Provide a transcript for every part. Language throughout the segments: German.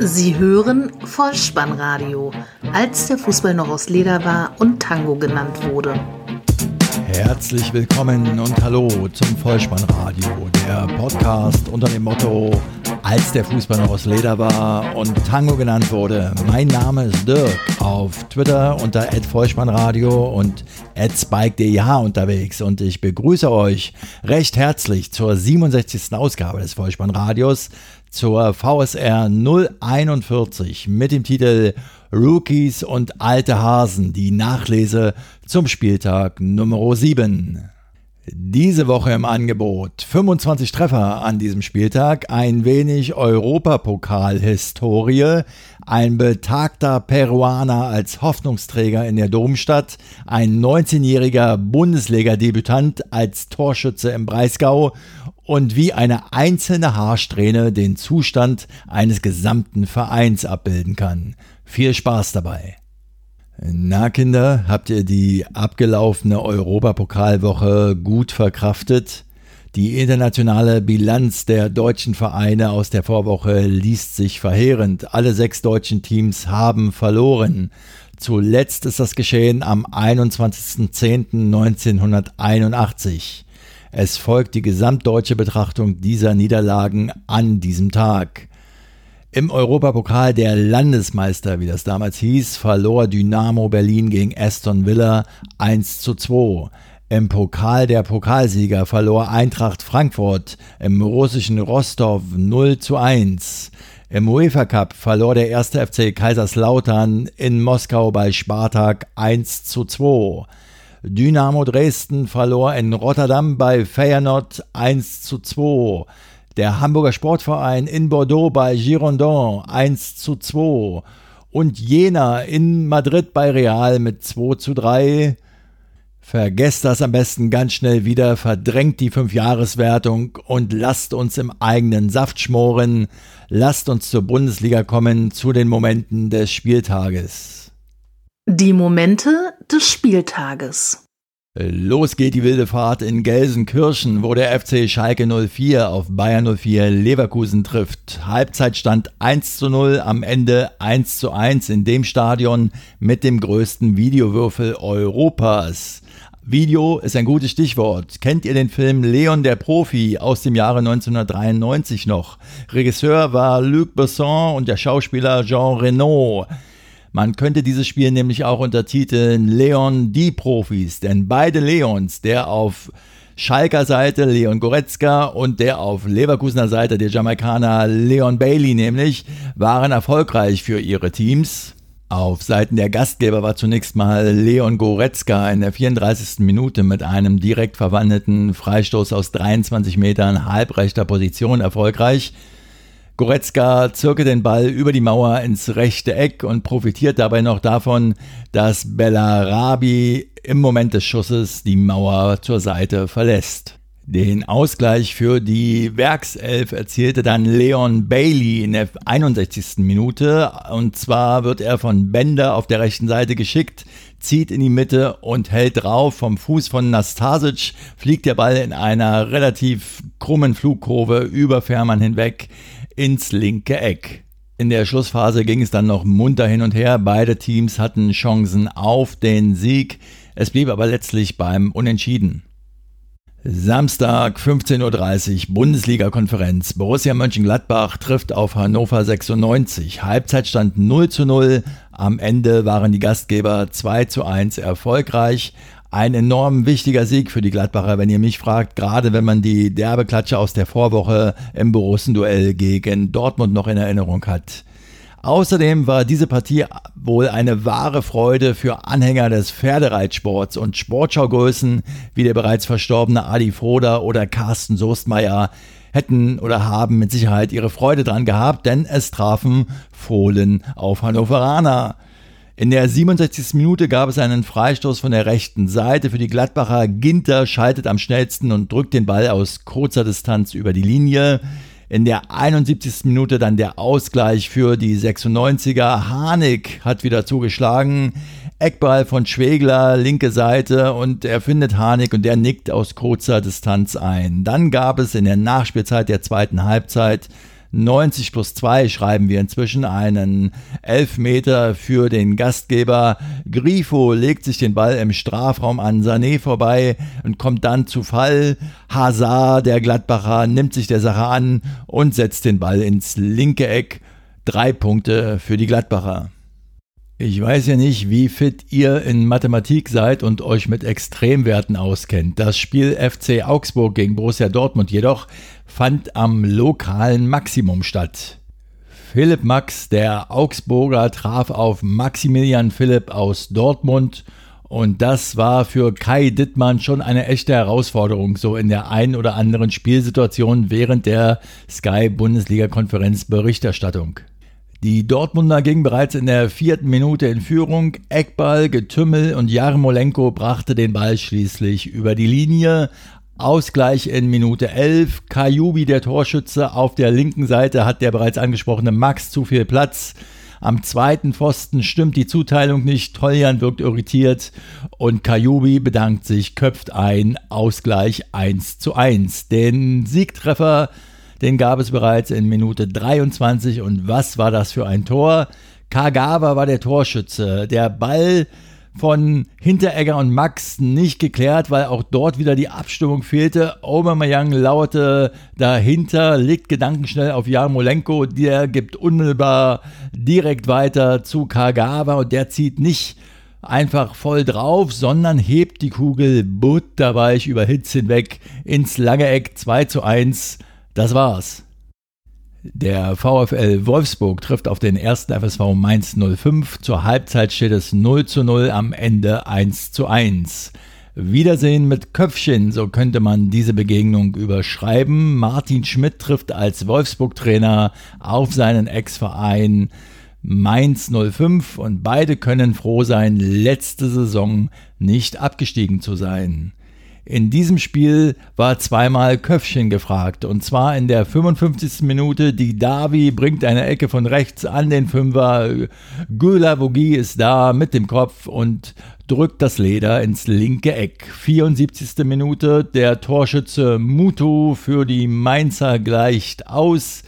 Sie hören Vollspannradio, als der Fußball noch aus Leder war und Tango genannt wurde. Herzlich willkommen und hallo zum Vollspannradio, der Podcast unter dem Motto als der Fußball noch aus Leder war und Tango genannt wurde. Mein Name ist Dirk, auf Twitter unter @vollspannradio und @spike.dh unterwegs und ich begrüße euch recht herzlich zur 67. Ausgabe des Vollspannradios zur VSR 041 mit dem Titel Rookies und alte Hasen, die Nachlese zum Spieltag Nummer 7. Diese Woche im Angebot 25 Treffer an diesem Spieltag, ein wenig Europapokal-Historie, ein betagter Peruaner als Hoffnungsträger in der Domstadt, ein 19-jähriger Bundesliga-Debütant als Torschütze im Breisgau und wie eine einzelne Haarsträhne den Zustand eines gesamten Vereins abbilden kann. Viel Spaß dabei! Na Kinder, habt ihr die abgelaufene Europapokalwoche gut verkraftet? Die internationale Bilanz der deutschen Vereine aus der Vorwoche liest sich verheerend. Alle sechs deutschen Teams haben verloren. Zuletzt ist das geschehen am 21.10.1981. Es folgt die gesamtdeutsche Betrachtung dieser Niederlagen an diesem Tag. Im Europapokal der Landesmeister, wie das damals hieß, verlor Dynamo Berlin gegen Aston Villa 1 zu 2. Im Pokal der Pokalsieger verlor Eintracht Frankfurt im russischen Rostov 0 zu 1. Im UEFA Cup verlor der erste FC Kaiserslautern in Moskau bei Spartak 1 zu 2. Dynamo Dresden verlor in Rotterdam bei Feyenoord 1 zu 2. Der Hamburger Sportverein in Bordeaux bei Girondin 1 zu 2 und Jena in Madrid bei Real mit 2 zu 3. Vergesst das am besten ganz schnell wieder, verdrängt die Fünfjahreswertung und lasst uns im eigenen Saft schmoren. Lasst uns zur Bundesliga kommen, zu den Momenten des Spieltages. Die Momente des Spieltages. Los geht die wilde Fahrt in Gelsenkirchen, wo der FC Schalke 04 auf Bayern 04 Leverkusen trifft. Halbzeitstand 1 zu 0, am Ende 1 zu 1 in dem Stadion mit dem größten Videowürfel Europas. Video ist ein gutes Stichwort. Kennt ihr den Film Leon der Profi aus dem Jahre 1993 noch? Regisseur war Luc Besson und der Schauspieler Jean Reno. Man könnte dieses Spiel nämlich auch untertiteln Leon die Profis, denn beide Leons, der auf Schalker Seite Leon Goretzka und der auf Leverkusener Seite der Jamaikaner Leon Bailey nämlich, waren erfolgreich für ihre Teams. Auf Seiten der Gastgeber war zunächst mal Leon Goretzka in der 34. Minute mit einem direkt verwandelten Freistoß aus 23 Metern halbrechter Position erfolgreich. Goretzka zirke den Ball über die Mauer ins rechte Eck und profitiert dabei noch davon, dass Bellarabi im Moment des Schusses die Mauer zur Seite verlässt. Den Ausgleich für die Werkself erzielte dann Leon Bailey in der 61. Minute. Und zwar wird er von Bender auf der rechten Seite geschickt, zieht in die Mitte und hält drauf. Vom Fuß von Nastasic fliegt der Ball in einer relativ krummen Flugkurve über Fährmann hinweg ins linke Eck. In der Schlussphase ging es dann noch munter hin und her. Beide Teams hatten Chancen auf den Sieg. Es blieb aber letztlich beim Unentschieden. Samstag 15.30 Uhr Bundesliga-Konferenz. Borussia Mönchengladbach trifft auf Hannover 96. Halbzeitstand 0 zu 0. Am Ende waren die Gastgeber 2 zu 1 erfolgreich. Ein enorm wichtiger Sieg für die Gladbacher, wenn ihr mich fragt, gerade wenn man die derbe Klatsche aus der Vorwoche im Borussenduell gegen Dortmund noch in Erinnerung hat. Außerdem war diese Partie wohl eine wahre Freude für Anhänger des Pferdereitsports und Sportschaugrößen wie der bereits verstorbene Adi Froder oder Carsten Soestmeier hätten oder haben mit Sicherheit ihre Freude dran gehabt, denn es trafen Fohlen auf Hannoveraner. In der 67. Minute gab es einen Freistoß von der rechten Seite für die Gladbacher. Ginter schaltet am schnellsten und drückt den Ball aus kurzer Distanz über die Linie. In der 71. Minute dann der Ausgleich für die 96er. Harnik hat wieder zugeschlagen. Eckball von Schwegler, linke Seite und er findet Harnik und der nickt aus kurzer Distanz ein. Dann gab es in der Nachspielzeit der zweiten Halbzeit 90 plus 2 schreiben wir inzwischen einen Elfmeter für den Gastgeber. Grifo legt sich den Ball im Strafraum an Sané vorbei und kommt dann zu Fall. Hazard, der Gladbacher, nimmt sich der Sache an und setzt den Ball ins linke Eck. Drei Punkte für die Gladbacher. Ich weiß ja nicht, wie fit ihr in Mathematik seid und euch mit Extremwerten auskennt. Das Spiel FC Augsburg gegen Borussia Dortmund jedoch fand am lokalen Maximum statt. Philipp Max, der Augsburger, traf auf Maximilian Philipp aus Dortmund und das war für Kai Dittmann schon eine echte Herausforderung, so in der einen oder anderen Spielsituation während der Sky Bundesliga Konferenz Berichterstattung. Die Dortmunder gingen bereits in der vierten Minute in Führung. Eckball, Getümmel und Jarmolenko brachte den Ball schließlich über die Linie. Ausgleich in Minute 11. Kajubi, der Torschütze, auf der linken Seite hat der bereits angesprochene Max zu viel Platz. Am zweiten Pfosten stimmt die Zuteilung nicht. Toljan wirkt irritiert und Kajubi bedankt sich, köpft ein. Ausgleich 1 zu 1. Den Siegtreffer den gab es bereits in Minute 23 und was war das für ein Tor? Kagawa war der Torschütze. Der Ball von Hinteregger und Max nicht geklärt, weil auch dort wieder die Abstimmung fehlte. Aubameyang lauerte dahinter, legt gedankenschnell auf Jarmolenko, der gibt unmittelbar direkt weiter zu Kagawa und der zieht nicht einfach voll drauf, sondern hebt die Kugel butterweich über Hitz hinweg ins lange Eck 2 zu 1 das war's. Der VfL Wolfsburg trifft auf den ersten FSV Mainz 05. Zur Halbzeit steht es 0 zu 0, am Ende 1 zu 1. Wiedersehen mit Köpfchen, so könnte man diese Begegnung überschreiben. Martin Schmidt trifft als Wolfsburg-Trainer auf seinen Ex-Verein Mainz 05 und beide können froh sein, letzte Saison nicht abgestiegen zu sein. In diesem Spiel war zweimal Köpfchen gefragt und zwar in der 55. Minute. Die Davi bringt eine Ecke von rechts an den Fünfer. Gülavogi ist da mit dem Kopf und drückt das Leder ins linke Eck. 74. Minute. Der Torschütze Mutu für die Mainzer gleicht aus.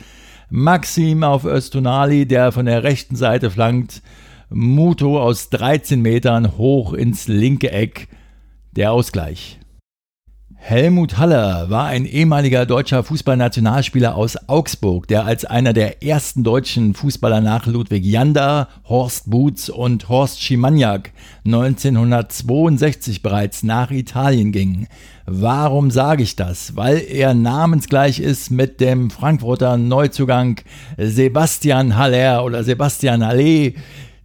Maxim auf Östonali, der von der rechten Seite flankt. Muto aus 13 Metern hoch ins linke Eck. Der Ausgleich. Helmut Haller war ein ehemaliger deutscher Fußballnationalspieler aus Augsburg, der als einer der ersten deutschen Fußballer nach Ludwig Janda, Horst Boots und Horst Schimaniak 1962 bereits nach Italien ging. Warum sage ich das? Weil er namensgleich ist mit dem Frankfurter Neuzugang Sebastian Haller oder Sebastian Halle,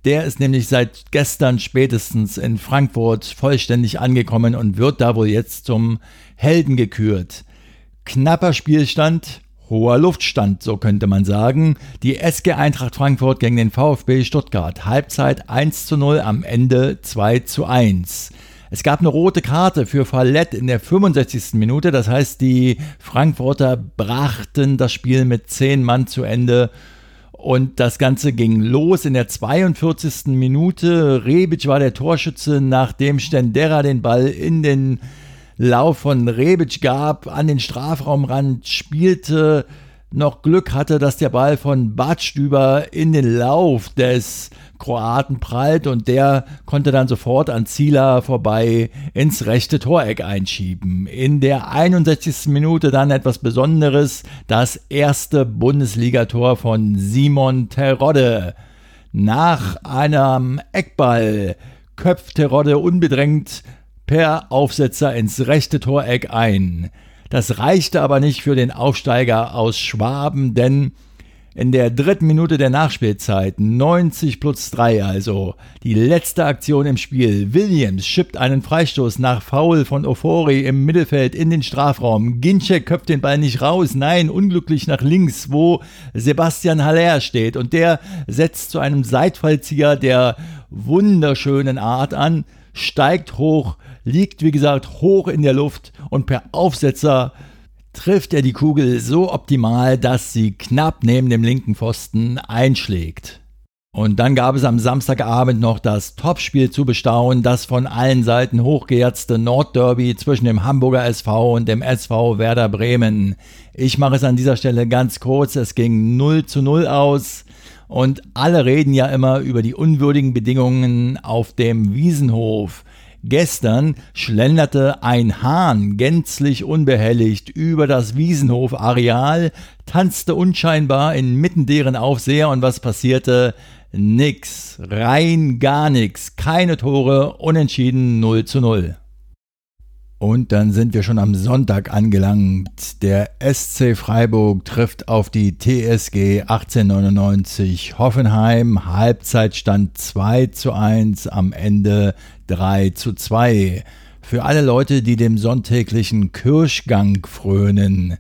der ist nämlich seit gestern spätestens in Frankfurt vollständig angekommen und wird da wohl jetzt zum Helden gekürt. Knapper Spielstand, hoher Luftstand, so könnte man sagen. Die SG Eintracht Frankfurt gegen den VfB Stuttgart. Halbzeit 1 zu 0, am Ende 2 zu 1. Es gab eine rote Karte für Fallett in der 65. Minute. Das heißt, die Frankfurter brachten das Spiel mit 10 Mann zu Ende und das Ganze ging los in der 42. Minute. Rebic war der Torschütze, nachdem Stendera den Ball in den Lauf von Rebic gab, an den Strafraumrand spielte, noch Glück hatte, dass der Ball von Badstüber in den Lauf des Kroaten prallt und der konnte dann sofort an Zieler vorbei ins rechte Toreck einschieben. In der 61. Minute dann etwas Besonderes, das erste Bundesligator von Simon Terodde. Nach einem Eckball köpft Terodde unbedrängt per Aufsetzer ins rechte Toreck ein. Das reichte aber nicht für den Aufsteiger aus Schwaben, denn in der dritten Minute der Nachspielzeit, 90 plus 3 also, die letzte Aktion im Spiel. Williams schippt einen Freistoß nach Foul von Ofori im Mittelfeld in den Strafraum. Ginczek köpft den Ball nicht raus, nein, unglücklich nach links, wo Sebastian Haller steht. Und der setzt zu einem Seitfallzieher der wunderschönen Art an, steigt hoch, liegt wie gesagt hoch in der Luft und per Aufsetzer trifft er die Kugel so optimal, dass sie knapp neben dem linken Pfosten einschlägt. Und dann gab es am Samstagabend noch das Topspiel zu bestaunen, das von allen Seiten hochgeherzte Nordderby zwischen dem Hamburger SV und dem SV Werder Bremen. Ich mache es an dieser Stelle ganz kurz. Es ging 0 zu 0 aus. Und alle reden ja immer über die unwürdigen Bedingungen auf dem Wiesenhof. Gestern schlenderte ein Hahn gänzlich unbehelligt über das Wiesenhof-Areal, tanzte unscheinbar inmitten deren Aufseher und was passierte? Nix, rein gar nix, keine Tore, unentschieden 0 zu 0. Und dann sind wir schon am Sonntag angelangt. Der SC Freiburg trifft auf die TSG 1899 Hoffenheim. Halbzeitstand 2 zu 1, am Ende 3 zu 2. Für alle Leute, die dem sonntäglichen Kirschgang frönen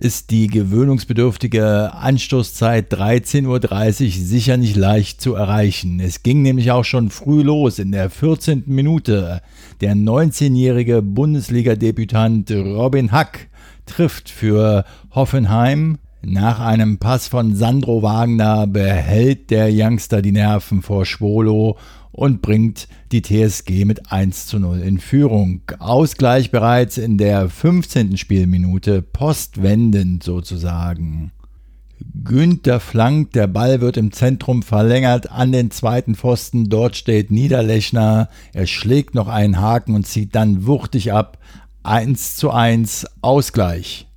ist die gewöhnungsbedürftige Anstoßzeit 13.30 Uhr sicher nicht leicht zu erreichen. Es ging nämlich auch schon früh los in der 14. Minute. Der 19-jährige Bundesliga-Debütant Robin Hack trifft für Hoffenheim. Nach einem Pass von Sandro Wagner behält der Youngster die Nerven vor Schwolo und bringt die TSG mit 1 zu 0 in Führung. Ausgleich bereits in der 15. Spielminute, postwendend sozusagen. Günther flankt, der Ball wird im Zentrum verlängert an den zweiten Pfosten, dort steht Niederlechner, er schlägt noch einen Haken und zieht dann wuchtig ab. 1 zu 1 Ausgleich.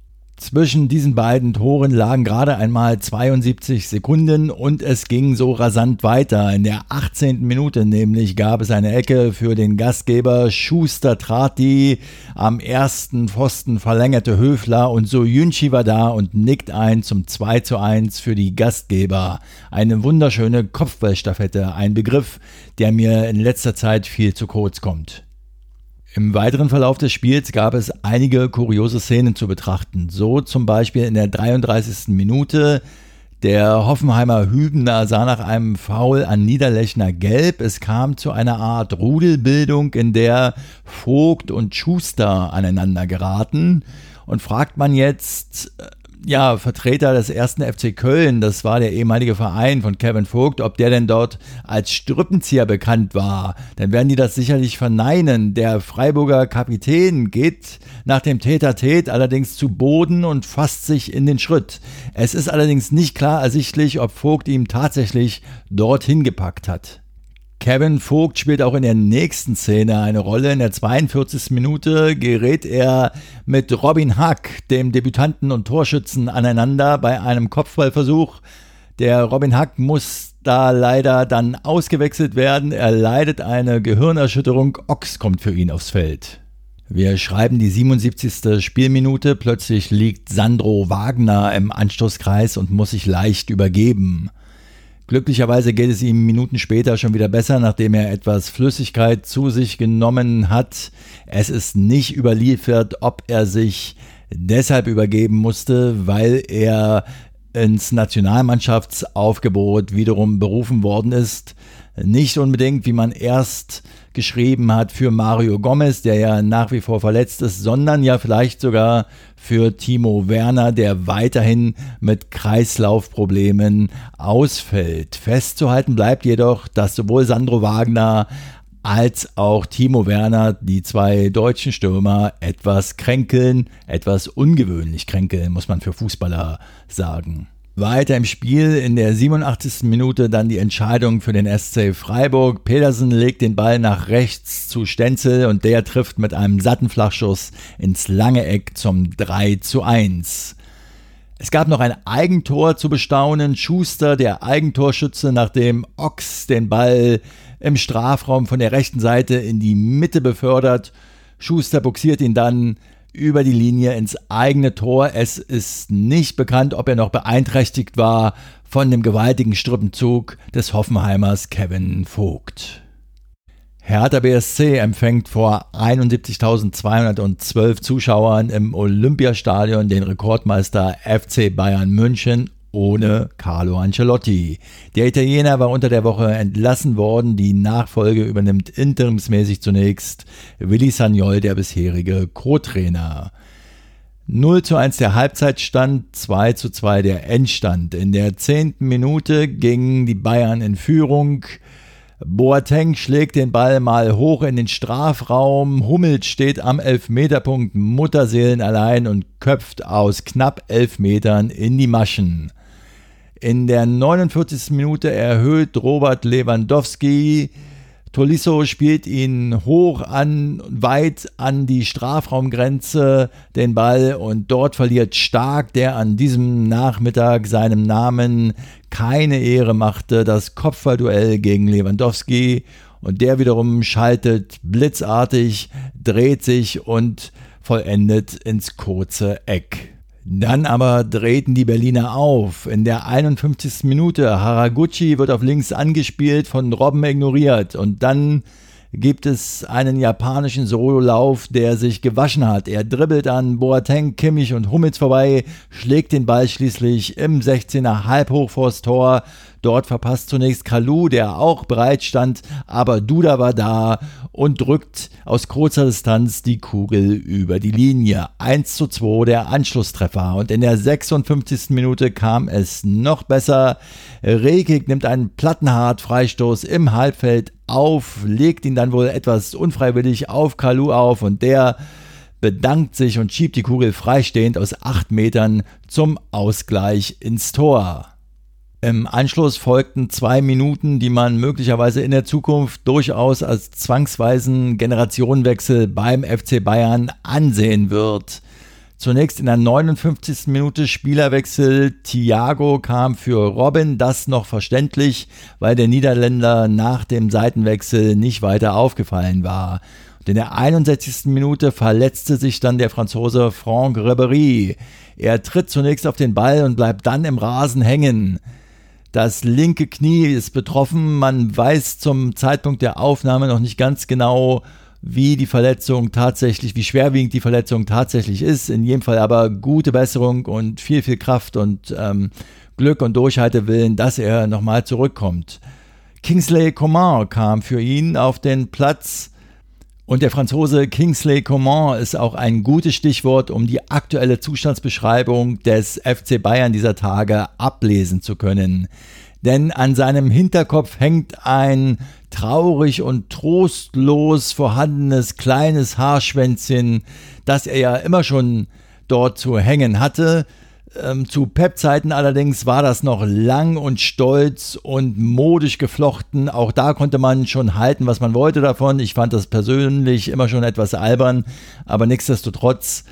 Zwischen diesen beiden Toren lagen gerade einmal 72 Sekunden und es ging so rasant weiter. In der 18. Minute nämlich gab es eine Ecke für den Gastgeber. Schuster trat die. Am ersten Pfosten verlängerte Höfler und so Jünschi war da und nickt ein zum 2 zu 1 für die Gastgeber. Eine wunderschöne Kopfballstaffette, ein Begriff, der mir in letzter Zeit viel zu kurz kommt. Im weiteren Verlauf des Spiels gab es einige kuriose Szenen zu betrachten. So zum Beispiel in der 33. Minute. Der Hoffenheimer Hübner sah nach einem Foul an Niederlechner gelb. Es kam zu einer Art Rudelbildung, in der Vogt und Schuster aneinander geraten. Und fragt man jetzt, ja, Vertreter des ersten FC Köln, das war der ehemalige Verein von Kevin Vogt, ob der denn dort als Strippenzieher bekannt war, dann werden die das sicherlich verneinen. Der Freiburger Kapitän geht nach dem Täter-Tät allerdings zu Boden und fasst sich in den Schritt. Es ist allerdings nicht klar ersichtlich, ob Vogt ihm tatsächlich dorthin gepackt hat. Kevin Vogt spielt auch in der nächsten Szene eine Rolle. In der 42. Minute gerät er mit Robin Hack, dem Debütanten und Torschützen, aneinander bei einem Kopfballversuch. Der Robin Hack muss da leider dann ausgewechselt werden. Er leidet eine Gehirnerschütterung. Ochs kommt für ihn aufs Feld. Wir schreiben die 77. Spielminute. Plötzlich liegt Sandro Wagner im Anstoßkreis und muss sich leicht übergeben. Glücklicherweise geht es ihm Minuten später schon wieder besser, nachdem er etwas Flüssigkeit zu sich genommen hat. Es ist nicht überliefert, ob er sich deshalb übergeben musste, weil er ins Nationalmannschaftsaufgebot wiederum berufen worden ist. Nicht unbedingt, wie man erst geschrieben hat, für Mario Gomez, der ja nach wie vor verletzt ist, sondern ja vielleicht sogar für Timo Werner, der weiterhin mit Kreislaufproblemen ausfällt. Festzuhalten bleibt jedoch, dass sowohl Sandro Wagner als auch Timo Werner, die zwei deutschen Stürmer, etwas kränkeln, etwas ungewöhnlich kränkeln, muss man für Fußballer sagen. Weiter im Spiel in der 87. Minute dann die Entscheidung für den SC Freiburg. Pedersen legt den Ball nach rechts zu Stenzel und der trifft mit einem satten Flachschuss ins lange Eck zum 3 zu 1. Es gab noch ein Eigentor zu bestaunen. Schuster, der Eigentorschütze, nachdem Ochs den Ball im Strafraum von der rechten Seite in die Mitte befördert. Schuster boxiert ihn dann über die Linie ins eigene Tor. Es ist nicht bekannt, ob er noch beeinträchtigt war von dem gewaltigen Strippenzug des Hoffenheimers Kevin Vogt. Hertha BSC empfängt vor 71.212 Zuschauern im Olympiastadion den Rekordmeister FC Bayern München ohne Carlo Ancelotti. Der Italiener war unter der Woche entlassen worden. Die Nachfolge übernimmt interimsmäßig zunächst Willi Sagnol, der bisherige Co-Trainer. 0 zu 1 der Halbzeitstand, 2 zu 2 der Endstand. In der zehnten Minute gingen die Bayern in Führung. Boateng schlägt den Ball mal hoch in den Strafraum. Hummels steht am Elfmeterpunkt Mutterseelen allein und köpft aus knapp elf Metern in die Maschen. In der 49. Minute erhöht Robert Lewandowski Tolisso spielt ihn hoch an, weit an die Strafraumgrenze den Ball und dort verliert Stark, der an diesem Nachmittag seinem Namen keine Ehre machte, das Kopfballduell gegen Lewandowski und der wiederum schaltet blitzartig, dreht sich und vollendet ins kurze Eck. Dann aber drehten die Berliner auf. In der 51. Minute Haraguchi wird auf links angespielt, von Robben ignoriert und dann gibt es einen japanischen Sololauf, der sich gewaschen hat. Er dribbelt an Boateng, Kimmich und Hummels vorbei, schlägt den Ball schließlich im 16er halb hoch vors Tor. Dort verpasst zunächst Kalu, der auch bereit stand, aber Duda war da und drückt aus kurzer Distanz die Kugel über die Linie. 1 zu 2 der Anschlusstreffer. Und in der 56. Minute kam es noch besser. Rekik nimmt einen Plattenhart-Freistoß im Halbfeld auf, legt ihn dann wohl etwas unfreiwillig auf Kalu auf und der bedankt sich und schiebt die Kugel freistehend aus acht Metern zum Ausgleich ins Tor. Im Anschluss folgten zwei Minuten, die man möglicherweise in der Zukunft durchaus als zwangsweisen Generationenwechsel beim FC Bayern ansehen wird. Zunächst in der 59. Minute Spielerwechsel. Thiago kam für Robin, das noch verständlich, weil der Niederländer nach dem Seitenwechsel nicht weiter aufgefallen war. Und in der 61. Minute verletzte sich dann der Franzose Franck Ribéry. Er tritt zunächst auf den Ball und bleibt dann im Rasen hängen. Das linke Knie ist betroffen. Man weiß zum Zeitpunkt der Aufnahme noch nicht ganz genau, wie die Verletzung tatsächlich, wie schwerwiegend die Verletzung tatsächlich ist. In jedem Fall aber gute Besserung und viel, viel Kraft und ähm, Glück und Durchhaltewillen, dass er nochmal zurückkommt. Kingsley Coman kam für ihn auf den Platz. Und der Franzose Kingsley Coman ist auch ein gutes Stichwort, um die aktuelle Zustandsbeschreibung des FC Bayern dieser Tage ablesen zu können. Denn an seinem Hinterkopf hängt ein traurig und trostlos vorhandenes kleines Haarschwänzchen, das er ja immer schon dort zu hängen hatte, ähm, zu Pep-Zeiten allerdings war das noch lang und stolz und modisch geflochten. Auch da konnte man schon halten, was man wollte davon. Ich fand das persönlich immer schon etwas albern, aber nichtsdestotrotz,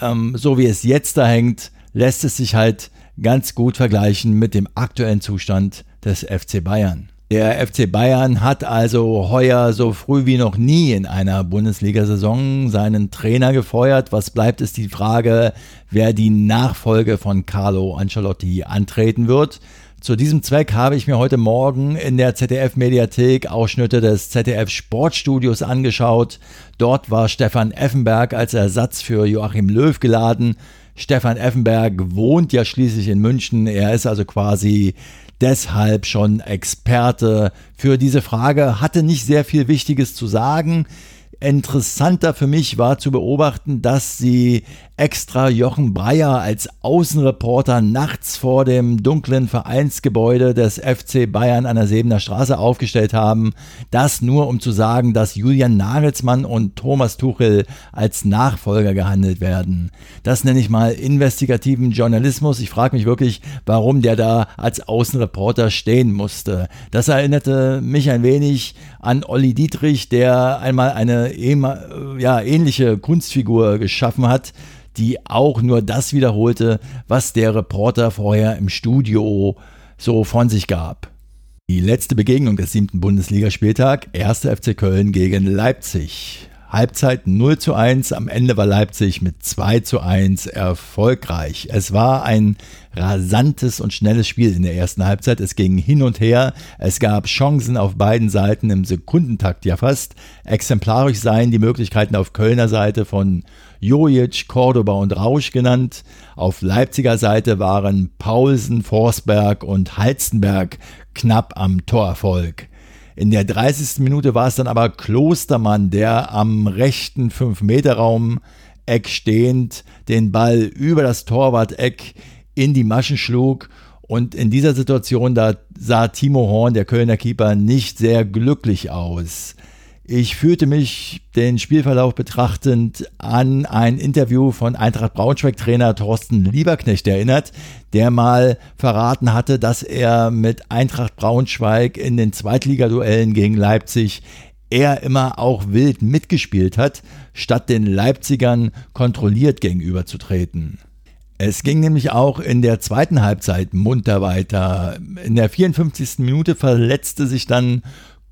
ähm, so wie es jetzt da hängt, lässt es sich halt ganz gut vergleichen mit dem aktuellen Zustand des FC Bayern. Der FC Bayern hat also heuer so früh wie noch nie in einer Bundesliga-Saison seinen Trainer gefeuert. Was bleibt, ist die Frage, wer die Nachfolge von Carlo Ancelotti antreten wird. Zu diesem Zweck habe ich mir heute Morgen in der ZDF-Mediathek Ausschnitte des ZDF-Sportstudios angeschaut. Dort war Stefan Effenberg als Ersatz für Joachim Löw geladen. Stefan Effenberg wohnt ja schließlich in München. Er ist also quasi deshalb schon Experte für diese Frage, hatte nicht sehr viel Wichtiges zu sagen. Interessanter für mich war zu beobachten, dass sie extra Jochen Breyer als Außenreporter nachts vor dem dunklen Vereinsgebäude des FC Bayern an der Sebener Straße aufgestellt haben. Das nur um zu sagen, dass Julian Nagelsmann und Thomas Tuchel als Nachfolger gehandelt werden. Das nenne ich mal investigativen Journalismus. Ich frage mich wirklich, warum der da als Außenreporter stehen musste. Das erinnerte mich ein wenig an Olli Dietrich, der einmal eine ja, ähnliche Kunstfigur geschaffen hat die auch nur das wiederholte, was der Reporter vorher im Studio so von sich gab. Die letzte Begegnung des siebten Bundesligaspieltag, 1. FC Köln gegen Leipzig. Halbzeit 0 zu 1, am Ende war Leipzig mit 2 zu 1 erfolgreich. Es war ein rasantes und schnelles Spiel in der ersten Halbzeit. Es ging hin und her. Es gab Chancen auf beiden Seiten im Sekundentakt ja fast. Exemplarisch seien die Möglichkeiten auf Kölner Seite von Jojic, Cordoba und Rausch genannt. Auf Leipziger Seite waren Paulsen, Forsberg und Halstenberg knapp am Torerfolg. In der 30. Minute war es dann aber Klostermann, der am rechten 5-Meter-Raum Eck stehend den Ball über das Torwart-Eck in die Maschen schlug. Und in dieser Situation, da sah Timo Horn, der Kölner Keeper, nicht sehr glücklich aus. Ich fühlte mich den Spielverlauf betrachtend an ein Interview von Eintracht Braunschweig-Trainer Thorsten Lieberknecht erinnert, der mal verraten hatte, dass er mit Eintracht Braunschweig in den Zweitligaduellen gegen Leipzig eher immer auch wild mitgespielt hat, statt den Leipzigern kontrolliert gegenüberzutreten. Es ging nämlich auch in der zweiten Halbzeit munter weiter. In der 54. Minute verletzte sich dann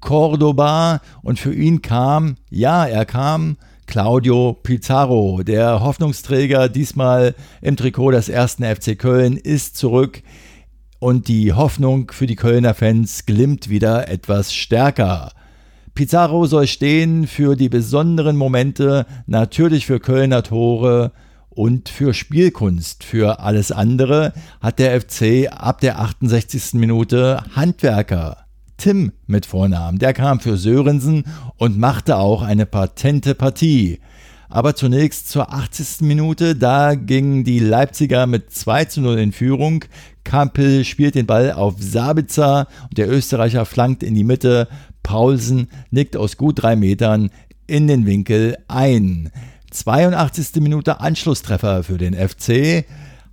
Cordoba und für ihn kam, ja, er kam Claudio Pizarro, der Hoffnungsträger diesmal im Trikot des ersten FC Köln, ist zurück und die Hoffnung für die Kölner Fans glimmt wieder etwas stärker. Pizarro soll stehen für die besonderen Momente, natürlich für Kölner Tore und für Spielkunst. Für alles andere hat der FC ab der 68. Minute Handwerker. Tim mit Vornamen. Der kam für Sörensen und machte auch eine patente Partie. Aber zunächst zur 80. Minute, da gingen die Leipziger mit 2 zu 0 in Führung. Kampel spielt den Ball auf Sabitzer und der Österreicher flankt in die Mitte. Paulsen nickt aus gut drei Metern in den Winkel ein. 82. Minute Anschlusstreffer für den FC.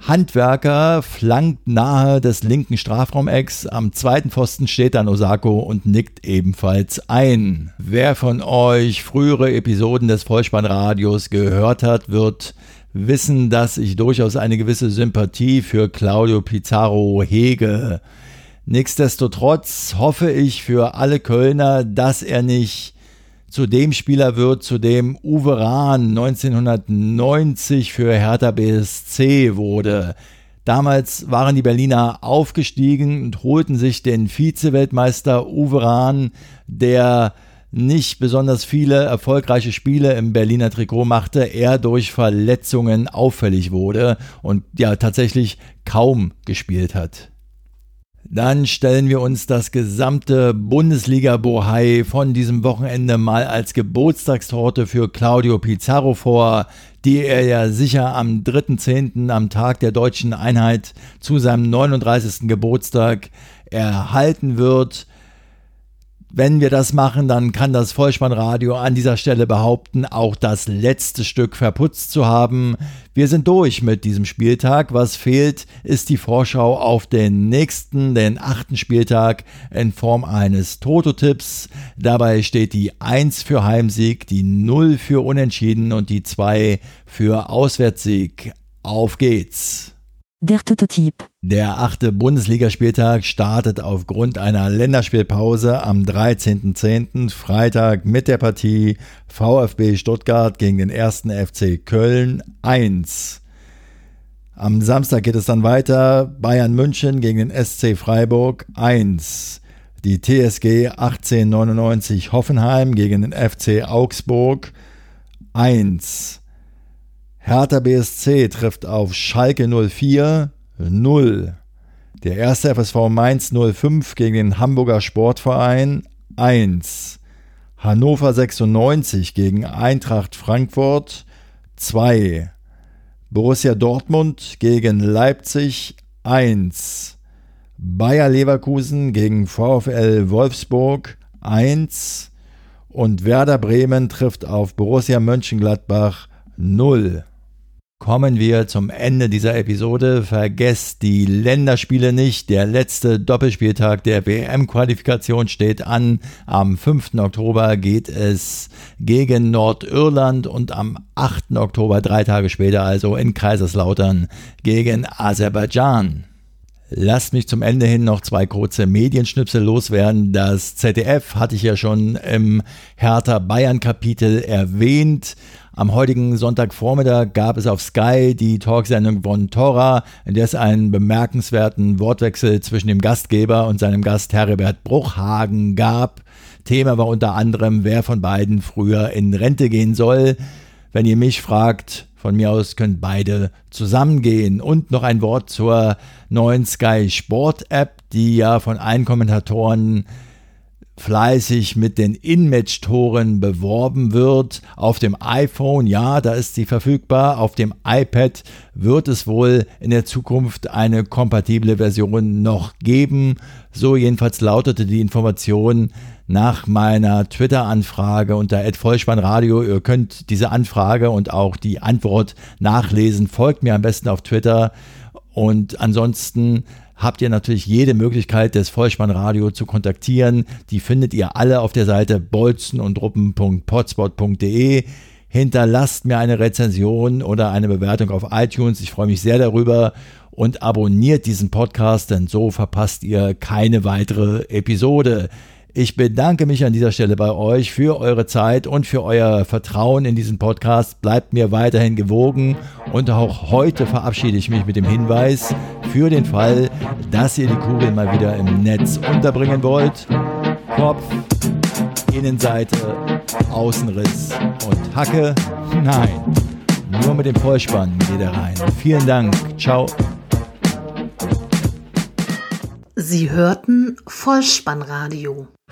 Handwerker flankt nahe des linken Strafraumecks. Am zweiten Pfosten steht dann Osako und nickt ebenfalls ein. Wer von euch frühere Episoden des Vollspannradios gehört hat, wird wissen, dass ich durchaus eine gewisse Sympathie für Claudio Pizarro hege. Nichtsdestotrotz hoffe ich für alle Kölner, dass er nicht zu dem Spieler wird, zu dem Uwe Rahn 1990 für Hertha BSC wurde. Damals waren die Berliner aufgestiegen und holten sich den Vize-Weltmeister Uwe Rahn, der nicht besonders viele erfolgreiche Spiele im Berliner Trikot machte, er durch Verletzungen auffällig wurde und ja tatsächlich kaum gespielt hat. Dann stellen wir uns das gesamte Bundesliga-Bohai von diesem Wochenende mal als Geburtstagstorte für Claudio Pizarro vor, die er ja sicher am 3.10. am Tag der deutschen Einheit zu seinem 39. Geburtstag erhalten wird. Wenn wir das machen, dann kann das Vollspannradio an dieser Stelle behaupten, auch das letzte Stück verputzt zu haben. Wir sind durch mit diesem Spieltag. Was fehlt, ist die Vorschau auf den nächsten, den achten Spieltag in Form eines Toto-Tipps. Dabei steht die 1 für Heimsieg, die 0 für Unentschieden und die 2 für Auswärtssieg. Auf geht's! Der Tototyp. Der achte Bundesligaspieltag startet aufgrund einer Länderspielpause am 13.10. Freitag mit der Partie VfB Stuttgart gegen den ersten FC Köln 1. Am Samstag geht es dann weiter Bayern München gegen den SC Freiburg 1. Die TSG 1899 Hoffenheim gegen den FC Augsburg 1. Hertha BSC trifft auf Schalke 04 0. Der erste FSV Mainz 05 gegen den Hamburger Sportverein 1. Hannover 96 gegen Eintracht Frankfurt 2. Borussia Dortmund gegen Leipzig 1. Bayer Leverkusen gegen VfL Wolfsburg 1 und Werder Bremen trifft auf Borussia Mönchengladbach 0 kommen wir zum Ende dieser Episode. Vergesst die Länderspiele nicht. Der letzte Doppelspieltag der WM-Qualifikation steht an. Am 5. Oktober geht es gegen Nordirland und am 8. Oktober, drei Tage später also in Kaiserslautern, gegen Aserbaidschan. Lasst mich zum Ende hin noch zwei kurze Medienschnipsel loswerden. Das ZDF hatte ich ja schon im Hertha Bayern Kapitel erwähnt. Am heutigen Sonntagvormittag gab es auf Sky die Talksendung von Tora, in der es einen bemerkenswerten Wortwechsel zwischen dem Gastgeber und seinem Gast Herbert Bruchhagen gab. Thema war unter anderem, wer von beiden früher in Rente gehen soll. Wenn ihr mich fragt, von mir aus können beide zusammengehen. Und noch ein Wort zur neuen Sky Sport App, die ja von allen Kommentatoren fleißig mit den In-Match-Toren beworben wird. Auf dem iPhone, ja, da ist sie verfügbar. Auf dem iPad wird es wohl in der Zukunft eine kompatible Version noch geben. So jedenfalls lautete die Information nach meiner Twitter-Anfrage unter @vollspannradio. Ihr könnt diese Anfrage und auch die Antwort nachlesen. Folgt mir am besten auf Twitter. Und ansonsten habt ihr natürlich jede Möglichkeit, das Vollspannradio zu kontaktieren. Die findet ihr alle auf der Seite bolzenundruppen.potspot.de. Hinterlasst mir eine Rezension oder eine Bewertung auf iTunes. Ich freue mich sehr darüber und abonniert diesen Podcast, denn so verpasst ihr keine weitere Episode. Ich bedanke mich an dieser Stelle bei euch für eure Zeit und für euer Vertrauen in diesen Podcast. Bleibt mir weiterhin gewogen und auch heute verabschiede ich mich mit dem Hinweis für den Fall, dass ihr die Kugel mal wieder im Netz unterbringen wollt. Kopf, Innenseite, Außenriss und Hacke. Nein, nur mit dem Vollspann geht er rein. Vielen Dank. Ciao. Sie hörten Vollspannradio.